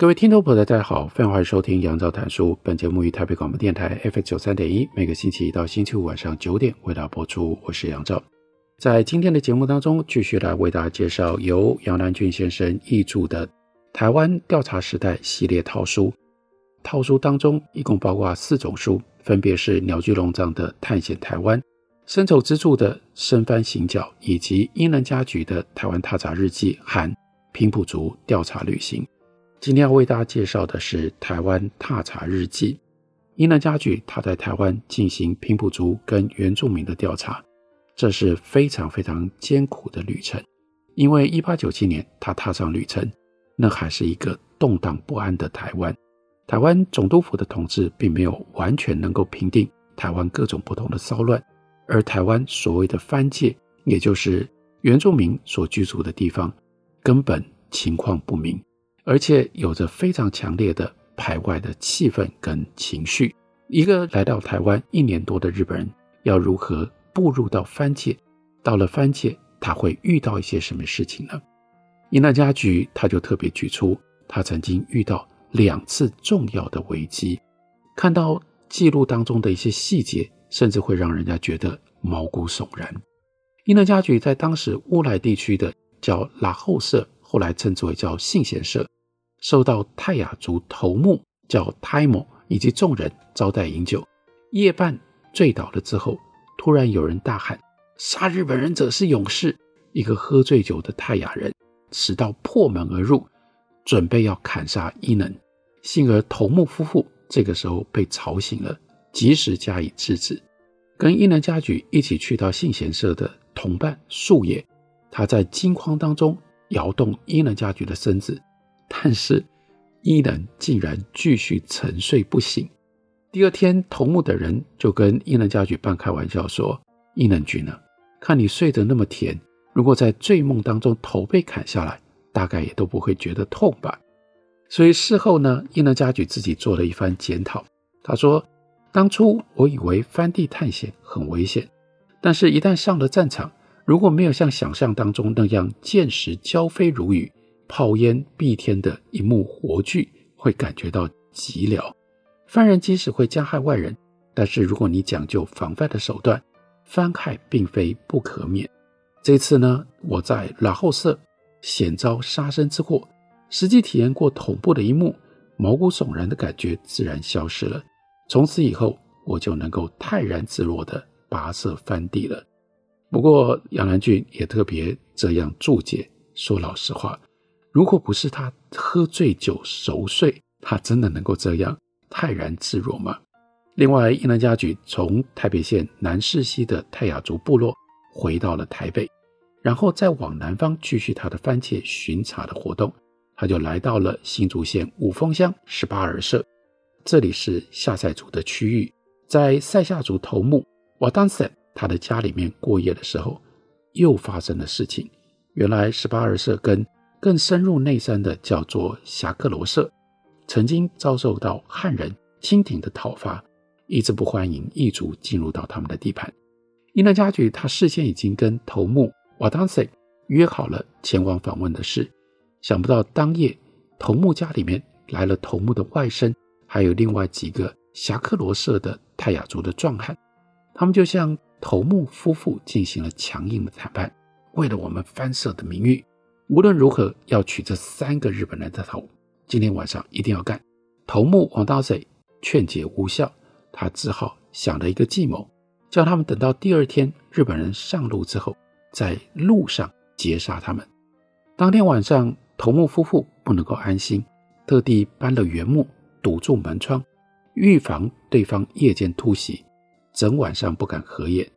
各位听众朋友，大家好，欢迎收听杨照谈书。本节目于台北广播电台 FM 九三点一，每个星期一到星期五晚上九点为大家播出。我是杨照，在今天的节目当中，继续来为大家介绍由杨南郡先生译著的《台湾调查时代》系列套书。套书当中一共包括四种书，分别是鸟居龙藏的《探险台湾》、深仇之助的《生番行脚》，以及英能家矩的《台湾踏查日记》和《平埔族调查旅行》。今天要为大家介绍的是《台湾踏查日记》。英能家矩他在台湾进行平埔族跟原住民的调查，这是非常非常艰苦的旅程。因为一八九七年他踏上旅程，那还是一个动荡不安的台湾。台湾总督府的统治并没有完全能够平定台湾各种不同的骚乱，而台湾所谓的番界，也就是原住民所居住的地方，根本情况不明。而且有着非常强烈的排外的气氛跟情绪。一个来到台湾一年多的日本人，要如何步入到番界？到了番界，他会遇到一些什么事情呢？伊那家矩他就特别举出，他曾经遇到两次重要的危机。看到记录当中的一些细节，甚至会让人家觉得毛骨悚然。伊那家矩在当时乌来地区的叫拉后社。后来称之为叫信贤社，受到泰雅族头目叫泰某以及众人招待饮酒。夜半醉倒了之后，突然有人大喊：“杀日本人者是勇士！”一个喝醉酒的泰雅人持刀破门而入，准备要砍杀伊能。幸而头目夫妇这个时候被吵醒了，及时加以制止。跟伊能家矩一起去到信贤社的同伴树野，他在惊慌当中。摇动伊能家矩的身子，但是伊能竟然继续沉睡不醒。第二天，头目的人就跟伊能家矩半开玩笑说：“伊能君呢？看你睡得那么甜，如果在醉梦当中头被砍下来，大概也都不会觉得痛吧？”所以事后呢，伊能家矩自己做了一番检讨。他说：“当初我以为番地探险很危险，但是一旦上了战场。”如果没有像想象当中那样箭石交飞如雨、炮烟蔽天的一幕活剧，会感觉到寂寥。犯人即使会加害外人，但是如果你讲究防范的手段，番害并非不可免。这次呢，我在拉后社险遭杀身之祸，实际体验过恐怖的一幕，毛骨悚然的感觉自然消失了。从此以后，我就能够泰然自若地跋涉番地了。不过杨兰郡也特别这样注解，说老实话，如果不是他喝醉酒熟睡，他真的能够这样泰然自若吗？另外，伊能家矩从台北县南势溪的泰雅族部落回到了台北，然后再往南方继续他的番界巡查的活动，他就来到了新竹县五峰乡十八儿社，这里是下塞族的区域，在塞夏族头目瓦当森。他的家里面过夜的时候，又发生了事情。原来十八儿社跟更深入内山的叫做侠克罗社，曾经遭受到汉人清廷的讨伐，一直不欢迎异族进入到他们的地盘。英能家矩他事先已经跟头目瓦当塞约好了前往访问的事，想不到当夜头目家里面来了头目的外甥，还有另外几个侠克罗社的泰雅族的壮汉，他们就向。头目夫妇进行了强硬的谈判，为了我们番社的名誉，无论如何要取这三个日本人的头，今天晚上一定要干。头目王大贼劝解无效，他只好想了一个计谋，叫他们等到第二天日本人上路之后，在路上截杀他们。当天晚上，头目夫妇不能够安心，特地搬了原木堵住门窗，预防对方夜间突袭。整晚上不敢合眼，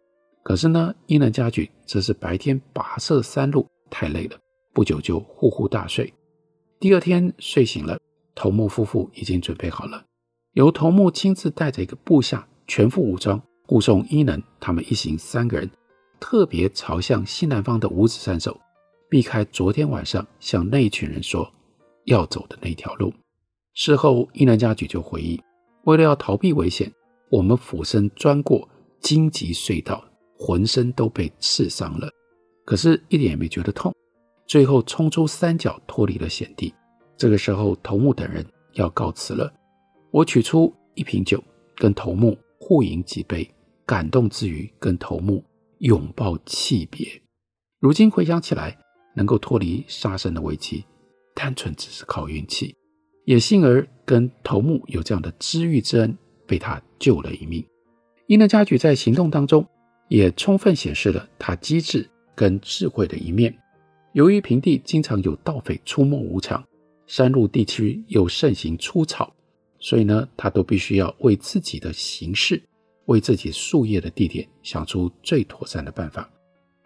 可是呢，英能家矩则是白天跋涉山路太累了，不久就呼呼大睡。第二天睡醒了，头目夫妇已经准备好了，由头目亲自带着一个部下，全副武装护送伊能他们一行三个人，特别朝向西南方的五指山走，避开昨天晚上向那一群人说要走的那条路。事后，伊能嘉矩就回忆，为了要逃避危险，我们俯身钻过荆棘隧道，浑身都被刺伤了，可是一点也没觉得痛。最后冲出山脚，脱离了险地。这个时候，头目等人要告辞了。我取出一瓶酒，跟头目互饮几杯，感动之余，跟头目拥抱泣别。如今回想起来，能够脱离杀身的危机，单纯只是靠运气。也幸而跟头目有这样的知遇之恩，被他救了一命。伊能嘉举在行动当中也充分显示了他机智跟智慧的一面。由于平地经常有盗匪出没无常，山路地区又盛行出草，所以呢，他都必须要为自己的行事、为自己宿业的地点想出最妥善的办法。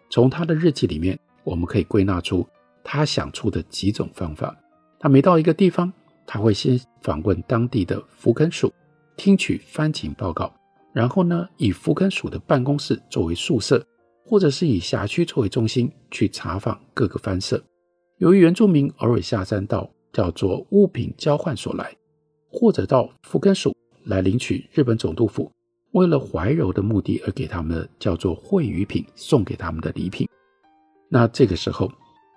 从他的日记里面，我们可以归纳出他想出的几种方法。他每到一个地方，他会先访问当地的福根署，听取番情报告，然后呢，以福根署的办公室作为宿舍，或者是以辖区作为中心去查访各个番社。由于原住民偶尔下山到叫做物品交换所来，或者到福根署来领取日本总督府为了怀柔的目的而给他们的叫做惠与品，送给他们的礼品。那这个时候，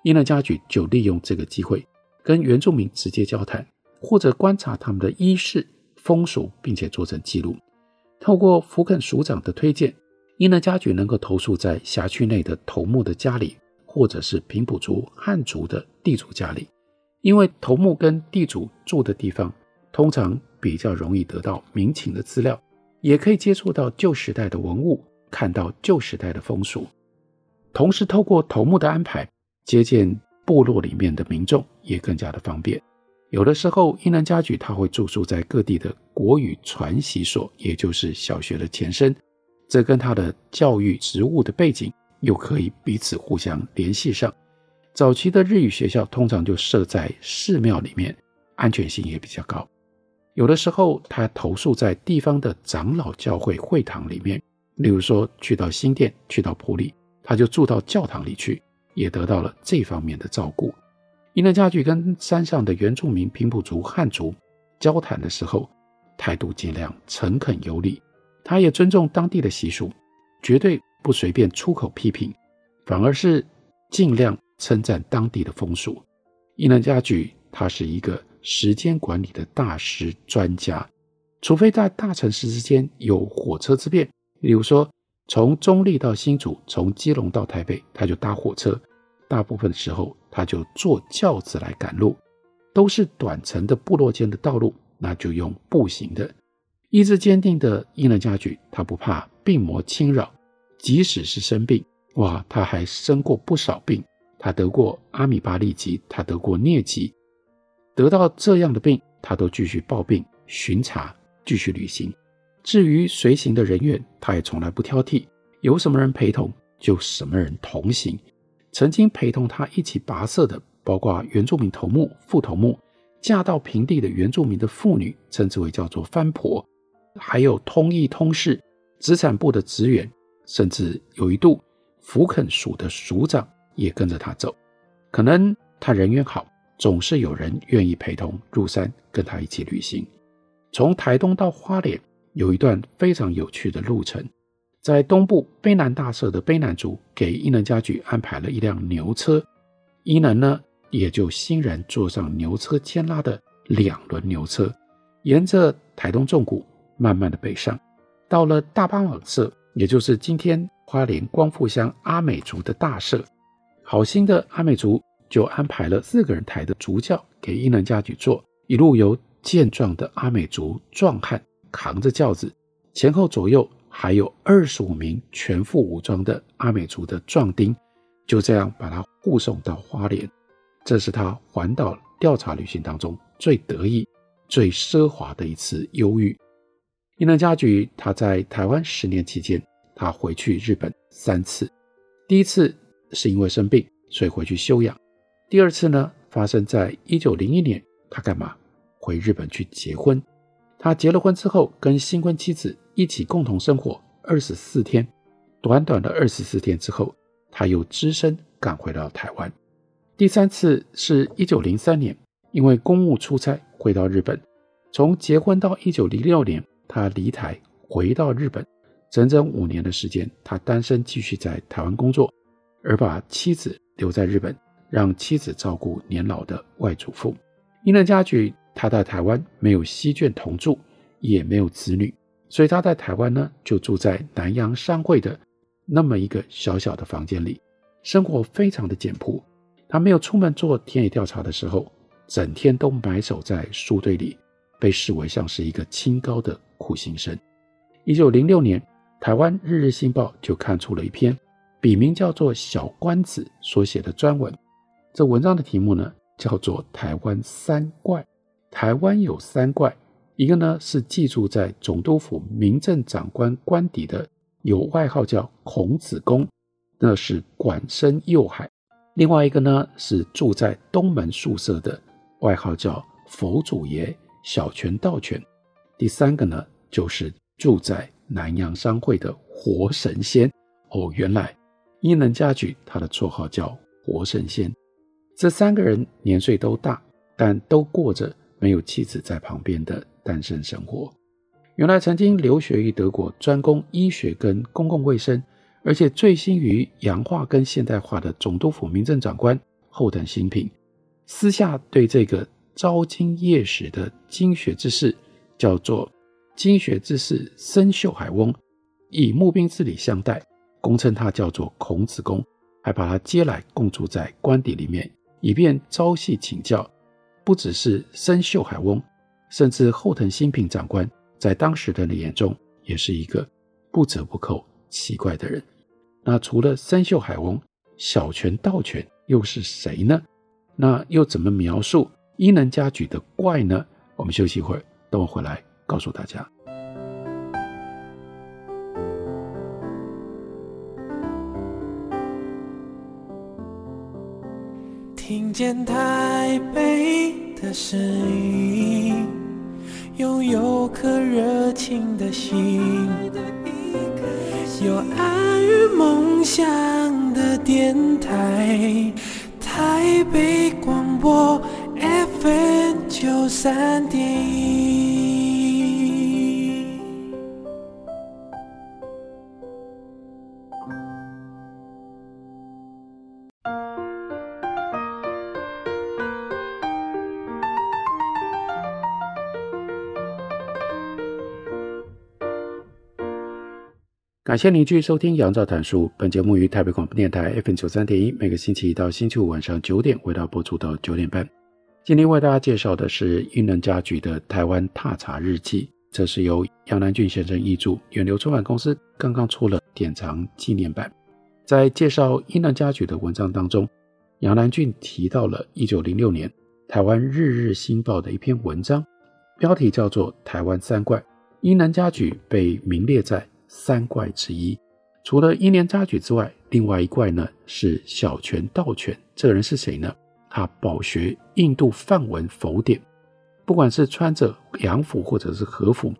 伊能嘉矩就利用这个机会跟原住民直接交谈。或者观察他们的衣饰风俗，并且做成记录。透过福肯署长的推荐，伊能嘉矩能够投宿在辖区内的头目的家里，或者是平埔族汉族的地主家里。因为头目跟地主住的地方，通常比较容易得到民情的资料，也可以接触到旧时代的文物，看到旧时代的风俗。同时，透过头目的安排，接见部落里面的民众，也更加的方便。有的时候，伊能嘉矩他会住宿在各地的国语传习所，也就是小学的前身，这跟他的教育职务的背景又可以彼此互相联系上。早期的日语学校通常就设在寺庙里面，安全性也比较高。有的时候，他投宿在地方的长老教会会堂里面，例如说去到新店、去到埔里，他就住到教堂里去，也得到了这方面的照顾。伊能嘉矩跟山上的原住民平埔族汉族交谈的时候，态度尽量诚恳有礼。他也尊重当地的习俗，绝对不随便出口批评，反而是尽量称赞当地的风俗。伊能嘉矩他是一个时间管理的大师专家，除非在大城市之间有火车之便，例如说从中坜到新竹，从基隆到台北，他就搭火车。大部分的时候，他就坐轿子来赶路，都是短程的部落间的道路，那就用步行的。意志坚定的伊能嘉矩，他不怕病魔侵扰，即使是生病，哇，他还生过不少病。他得过阿米巴痢疾，他得过疟疾，得到这样的病，他都继续抱病巡查，继续旅行。至于随行的人员，他也从来不挑剔，有什么人陪同，就什么人同行。曾经陪同他一起跋涉的，包括原住民头目、副头目，嫁到平地的原住民的妇女，称之为叫做番婆，还有通译通事、资产部的职员，甚至有一度福垦署的署长也跟着他走。可能他人缘好，总是有人愿意陪同入山跟他一起旅行。从台东到花莲有一段非常有趣的路程。在东部卑南大社的卑南族给伊能嘉矩安排了一辆牛车，伊能呢也就欣然坐上牛车牵拉的两轮牛车，沿着台东纵谷慢慢的北上，到了大八蟒社，也就是今天花莲光复乡阿美族的大社，好心的阿美族就安排了四个人抬的竹轿给伊能嘉矩坐，一路由健壮的阿美族壮汉扛着轿子，前后左右。还有二十五名全副武装的阿美族的壮丁，就这样把他护送到花莲。这是他环岛调查旅行当中最得意、最奢华的一次忧郁。伊能嘉矩他在台湾十年期间，他回去日本三次。第一次是因为生病，所以回去休养；第二次呢，发生在一九零一年，他干嘛？回日本去结婚。他结了婚之后，跟新婚妻子一起共同生活二十四天。短短的二十四天之后，他又只身赶回到台湾。第三次是一九零三年，因为公务出差回到日本。从结婚到一九零六年，他离台回到日本，整整五年的时间，他单身继续在台湾工作，而把妻子留在日本，让妻子照顾年老的外祖父。伊能嘉矩他在台湾没有西眷同住，也没有子女，所以他在台湾呢就住在南洋商会的那么一个小小的房间里，生活非常的简朴。他没有出门做田野调查的时候，整天都埋首在书堆里。被视为像是一个清高的苦行僧。一九零六年，台湾日日新报就刊出了一篇笔名叫做小关子所写的专文。这文章的题目呢，叫做《台湾三怪》。台湾有三怪，一个呢是寄住在总督府民政长官官邸的，有外号叫孔子公，那是管生右海；另外一个呢是住在东门宿舍的，外号叫佛祖爷。小泉道泉，第三个呢，就是住在南洋商会的活神仙哦。原来伊能嘉矩他的绰号叫活神仙。这三个人年岁都大，但都过着没有妻子在旁边的单身生活。原来曾经留学于德国，专攻医学跟公共卫生，而且醉心于洋化跟现代化的总督府民政长官后藤新平，私下对这个。昭金夜史的经学之士叫做经学之士森秀海翁，以募兵之礼相待，公称他叫做孔子公，还把他接来共住在官邸里面，以便朝夕请教。不只是森秀海翁，甚至后藤新平长官，在当时的人眼中也是一个不折不扣奇怪的人。那除了森秀海翁，小泉道泉又是谁呢？那又怎么描述？伊能嘉矩的怪呢？我们休息一会儿，等我回来告诉大家。听见台北的声音，拥有颗热情的心，有爱与梦想的电台，台北广播。FM 九三点感谢您继续收听《杨照谈书》。本节目于台北广播电台 FM 九三点一，每个星期一到星期五晚上九点，为大家播出到九点半。今天为大家介绍的是伊能嘉矩的《台湾踏查日记》，这是由杨南郡先生译著，远流出版公司刚刚出了典藏纪念版。在介绍伊能嘉矩的文章当中，杨南郡提到了1906年台湾日日新报的一篇文章，标题叫做《台湾三怪》，伊能嘉矩被名列在三怪之一。除了英年扎举之外，另外一怪呢是小泉道泉，这个人是谁呢？他饱学印度梵文佛典，不管是穿着洋服或者是和服，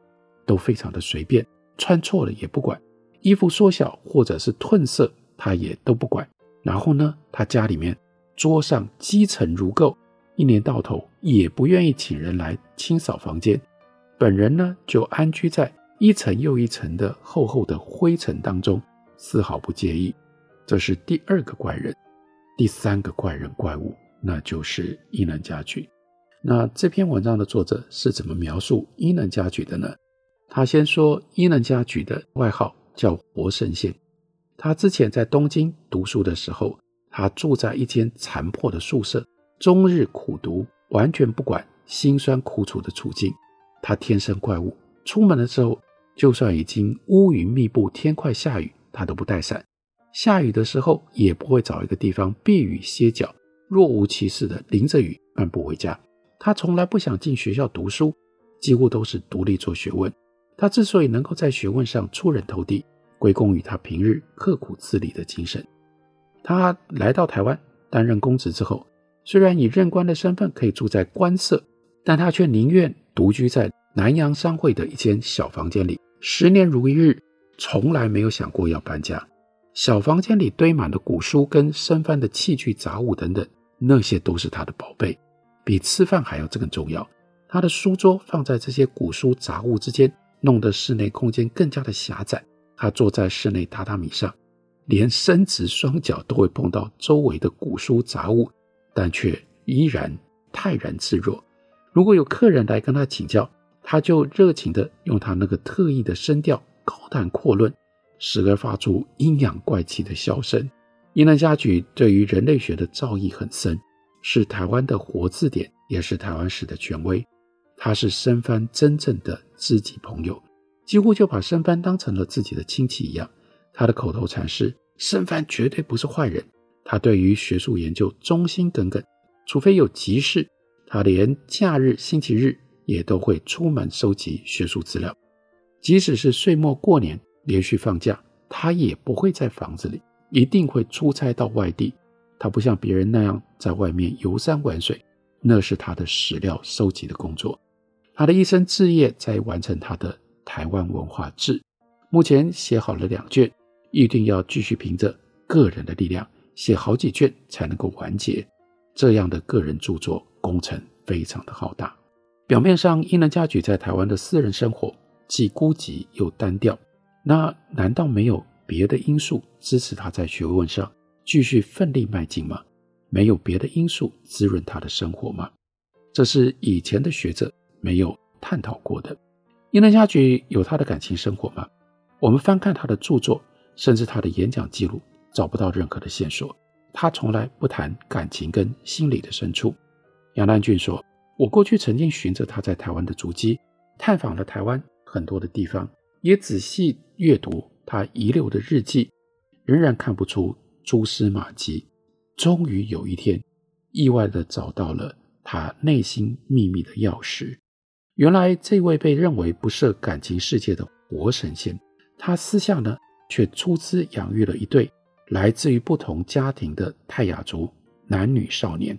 都非常的随便，穿错了也不管，衣服缩小或者是褪色，他也都不管。然后呢，他家里面桌上积尘如垢，一年到头也不愿意请人来清扫房间，本人呢就安居在一层又一层的厚厚的灰尘当中，丝毫不介意。这是第二个怪人，第三个怪人怪物。那就是伊能嘉矩。那这篇文章的作者是怎么描述伊能嘉矩的呢？他先说伊能嘉矩的外号叫活神仙。他之前在东京读书的时候，他住在一间残破的宿舍，终日苦读，完全不管辛酸苦楚的处境。他天生怪物，出门的时候，就算已经乌云密布，天快下雨，他都不带伞。下雨的时候，也不会找一个地方避雨歇脚。若无其事的淋着雨漫步回家，他从来不想进学校读书，几乎都是独立做学问。他之所以能够在学问上出人头地，归功于他平日刻苦自立的精神。他来到台湾担任公职之后，虽然以任官的身份可以住在官舍，但他却宁愿独居在南洋商会的一间小房间里，十年如一日，从来没有想过要搬家。小房间里堆满了古书跟生番的器具杂物等等，那些都是他的宝贝，比吃饭还要这个重要。他的书桌放在这些古书杂物之间，弄得室内空间更加的狭窄。他坐在室内榻榻米上，连伸直双脚都会碰到周围的古书杂物。但却依然泰然自若。如果有客人来跟他请教，他就热情地用他那个特异的声调高谈阔论，时而发出阴阳怪气的笑声。伊能嘉矩对于人类学的造诣很深，是台湾的活字典，也是台湾史的权威。他是生番真正的知己朋友，几乎就把生番当成了自己的亲戚一样。他的口头禅是：生番绝对不是坏人。他对于学术研究忠心耿耿，除非有急事，他连假日、星期日也都会出门收集学术资料。即使是岁末过年连续放假，他也不会在房子里，一定会出差到外地。他不像别人那样在外面游山玩水，那是他的史料收集的工作。他的一生志业在完成他的《台湾文化志》，目前写好了两卷，一定要继续凭着个人的力量。写好几卷才能够完结，这样的个人著作工程非常的浩大。表面上，伊能嘉矩在台湾的私人生活既孤寂又单调，那难道没有别的因素支持他在学问上继续奋力迈进吗？没有别的因素滋润他的生活吗？这是以前的学者没有探讨过的。伊能嘉矩有他的感情生活吗？我们翻看他的著作，甚至他的演讲记录。找不到任何的线索，他从来不谈感情跟心理的深处。杨南郡说：“我过去曾经循着他在台湾的足迹，探访了台湾很多的地方，也仔细阅读他遗留的日记，仍然看不出蛛丝马迹。终于有一天，意外地找到了他内心秘密的钥匙。原来，这位被认为不涉感情世界的活神仙，他私下呢却出资养育了一对。”来自于不同家庭的泰雅族男女少年，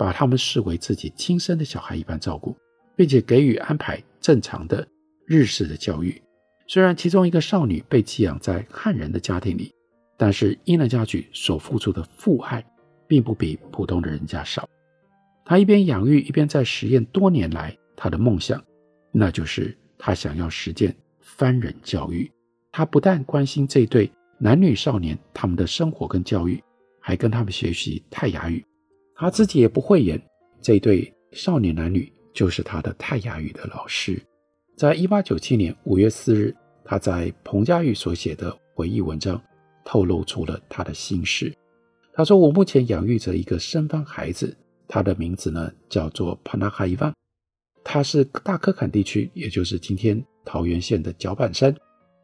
把他们视为自己亲生的小孩一般照顾，并且给予安排正常的日式的教育。虽然其中一个少女被寄养在汉人的家庭里，但是伊能家矩所付出的父爱，并不比普通的人家少。他一边养育，一边在实验多年来他的梦想，那就是他想要实践番人教育。他不但关心这对。男女少年他们的生活跟教育，还跟他们学习泰雅语，他自己也不讳言，这对少年男女就是他的泰雅语的老师。在一八九七年五月四日，他在彭佳屿所写的回忆文章，透露出了他的心事。他说：“我目前养育着一个生番孩子，他的名字呢叫做帕纳哈伊万，他是大科坎地区，也就是今天桃园县的角板山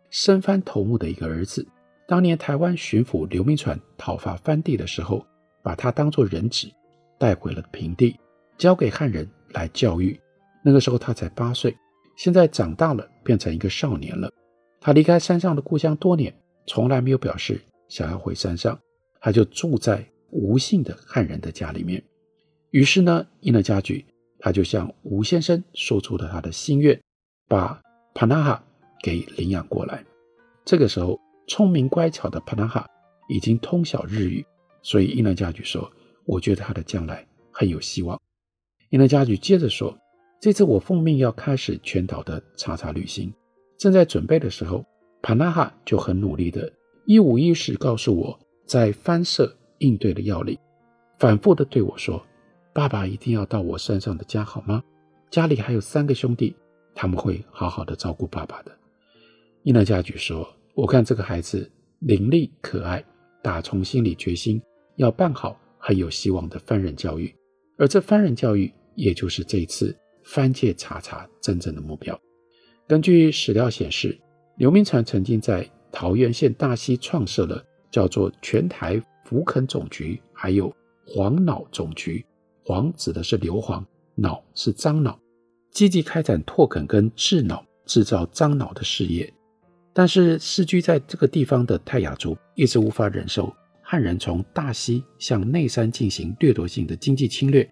生番头目的一个儿子。”当年台湾巡抚刘铭传讨伐番地的时候，把他当作人质带回了平地，交给汉人来教育。那个时候他才八岁，现在长大了，变成一个少年了。他离开山上的故乡多年，从来没有表示想要回山上，他就住在吴姓的汉人的家里面。于是呢，伊能嘉矩他就向吴先生说出了他的心愿，把帕纳哈给领养过来。这个时候。聪明乖巧的帕纳哈已经通晓日语，所以伊能嘉矩说：“我觉得他的将来很有希望。”伊能嘉矩接着说：“这次我奉命要开始全岛的查查旅行，正在准备的时候，帕纳哈就很努力的一五一十告诉我在番舍应对的要领，反复的对我说：‘爸爸一定要到我山上的家，好吗？家里还有三个兄弟，他们会好好的照顾爸爸的。’”伊能嘉矩说。我看这个孩子伶俐可爱，打从心里决心要办好很有希望的番人教育，而这番人教育也就是这一次番界查查真正的目标。根据史料显示，刘铭传曾经在桃源县大溪创设了叫做全台福垦总局，还有黄脑总局。黄指的是硫磺，脑是樟脑，积极开展拓垦跟制脑、制造樟脑的事业。但是，世居在这个地方的泰雅族一直无法忍受汉人从大溪向内山进行掠夺性的经济侵略，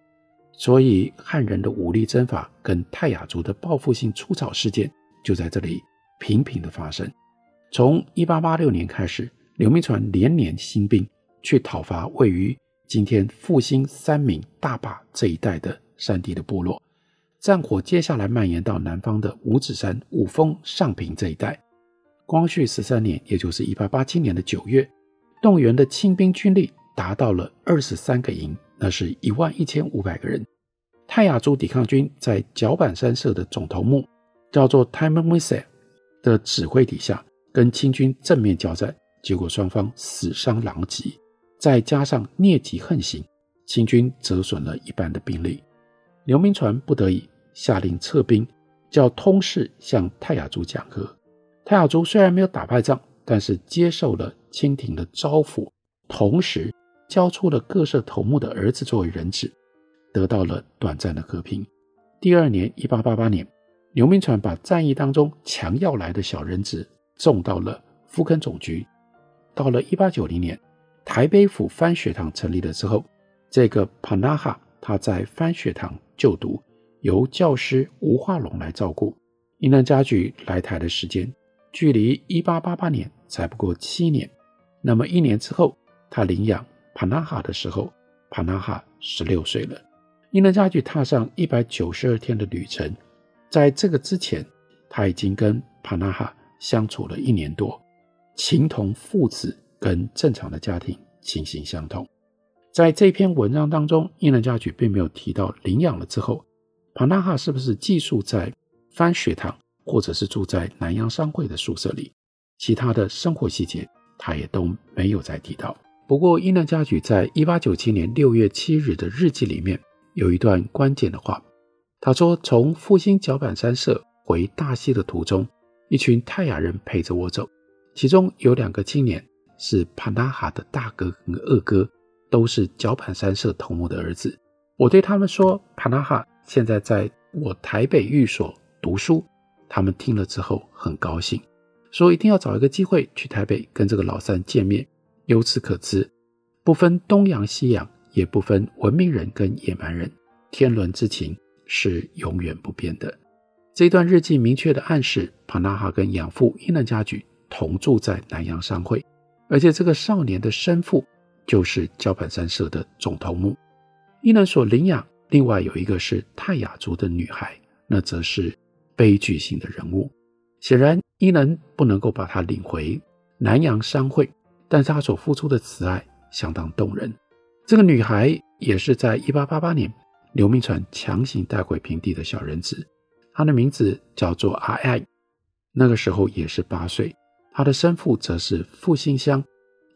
所以汉人的武力征伐跟泰雅族的报复性出草事件就在这里频频的发生。从1886年开始，刘铭传连年兴兵去讨伐位于今天复兴、三民、大坝这一带的山地的部落，战火接下来蔓延到南方的五指山、五峰、上坪这一带。光绪十三年，也就是1887年的九月，动员的清兵军力达到了二十三个营，那是一万一千五百个人。泰雅族抵抗军在角板山社的总头目叫做 Taimamwisai 的指挥底下，跟清军正面交战，结果双方死伤狼藉，再加上疟疾横行，清军折损了一半的兵力。刘铭传不得已下令撤兵，叫通事向泰雅族讲和。泰雅族虽然没有打败仗，但是接受了清廷的招抚，同时交出了各社头目的儿子作为人质，得到了短暂的和平。第二年，一八八八年，刘铭传把战役当中强要来的小人质送到了福垦总局。到了一八九零年，台北府番学堂成立了之后，这个帕纳哈他在番学堂就读，由教师吴化龙来照顾。英能嘉矩来台的时间。距离一八八八年才不过七年，那么一年之后，他领养帕纳哈的时候，帕纳哈十六岁了。英能嘉矩踏上一百九十二天的旅程，在这个之前，他已经跟帕纳哈相处了一年多，情同父子，跟正常的家庭情形相同。在这篇文章当中，英能嘉矩并没有提到领养了之后，帕纳哈是不是寄宿在番学堂。或者是住在南洋商会的宿舍里，其他的生活细节他也都没有再提到。不过，伊能嘉矩在一八九七年六月七日的日记里面有一段关键的话，他说：“从复兴角板山社回大溪的途中，一群泰雅人陪着我走，其中有两个青年是帕纳哈的大哥和二哥，都是角板山社头目的儿子。我对他们说，帕纳哈现在在我台北寓所读书。”他们听了之后很高兴，说一定要找一个机会去台北跟这个老三见面。由此可知，不分东洋西洋，也不分文明人跟野蛮人，天伦之情是永远不变的。这段日记明确地暗示，帕纳哈跟养父伊能嘉矩同住在南洋商会，而且这个少年的生父就是交板山社的总头目。伊能所领养另外有一个是泰雅族的女孩，那则是。悲剧性的人物，显然伊能不能够把他领回南洋商会，但是他所付出的慈爱相当动人。这个女孩也是在一八八八年刘铭传强行带回平地的小人子，她的名字叫做阿爱，那个时候也是八岁。她的生父则是复兴乡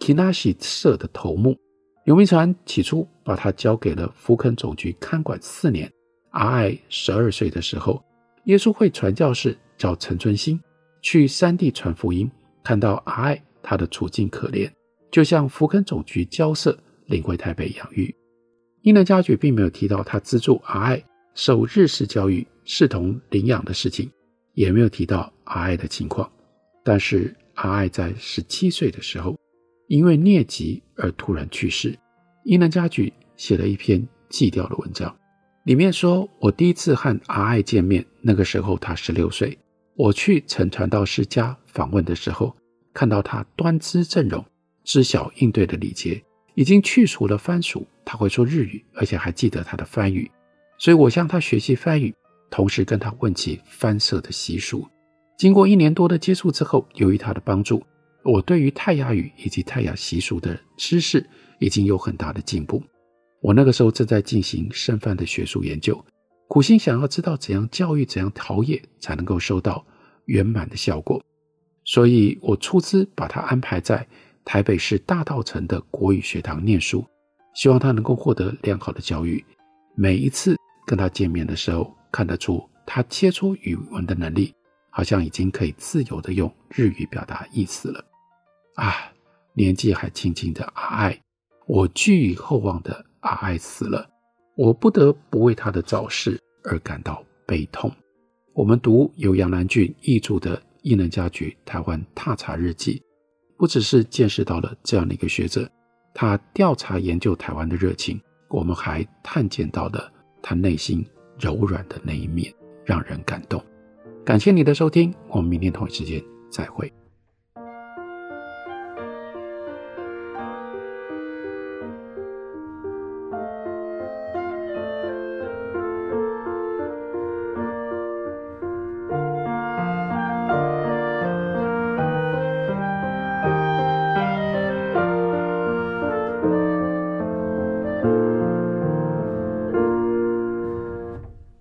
Kinashi 社的头目。刘铭传起初把她交给了福垦总局看管四年。阿爱十二岁的时候。耶稣会传教士叫陈春兴去山地传福音，看到阿爱他的处境可怜，就向福垦总局交涉，领回台北养育。英能嘉矩并没有提到他资助阿爱受日式教育、视同领养的事情，也没有提到阿爱的情况。但是阿爱在十七岁的时候，因为疟疾而突然去世。英能嘉矩写了一篇祭吊的文章。里面说，我第一次和阿爱见面，那个时候他十六岁。我去陈传道师家访问的时候，看到他端姿正容，知晓应对的礼节，已经去除了番薯，他会说日语，而且还记得他的番语，所以我向他学习番语，同时跟他问起番社的习俗。经过一年多的接触之后，由于他的帮助，我对于泰雅语以及泰雅习俗的知识已经有很大的进步。我那个时候正在进行剩饭的学术研究，苦心想要知道怎样教育、怎样陶冶才能够收到圆满的效果，所以我出资把他安排在台北市大稻城的国语学堂念书，希望他能够获得良好的教育。每一次跟他见面的时候，看得出他切出语文的能力，好像已经可以自由地用日语表达意思了。啊，年纪还轻轻的阿爱，我寄予厚望的。阿爱死了，我不得不为他的早逝而感到悲痛。我们读由杨南郡译著的《英能家居台湾踏查日记》，不只是见识到了这样的一个学者他调查研究台湾的热情，我们还探见到了他内心柔软的那一面，让人感动。感谢你的收听，我们明天同一时间再会。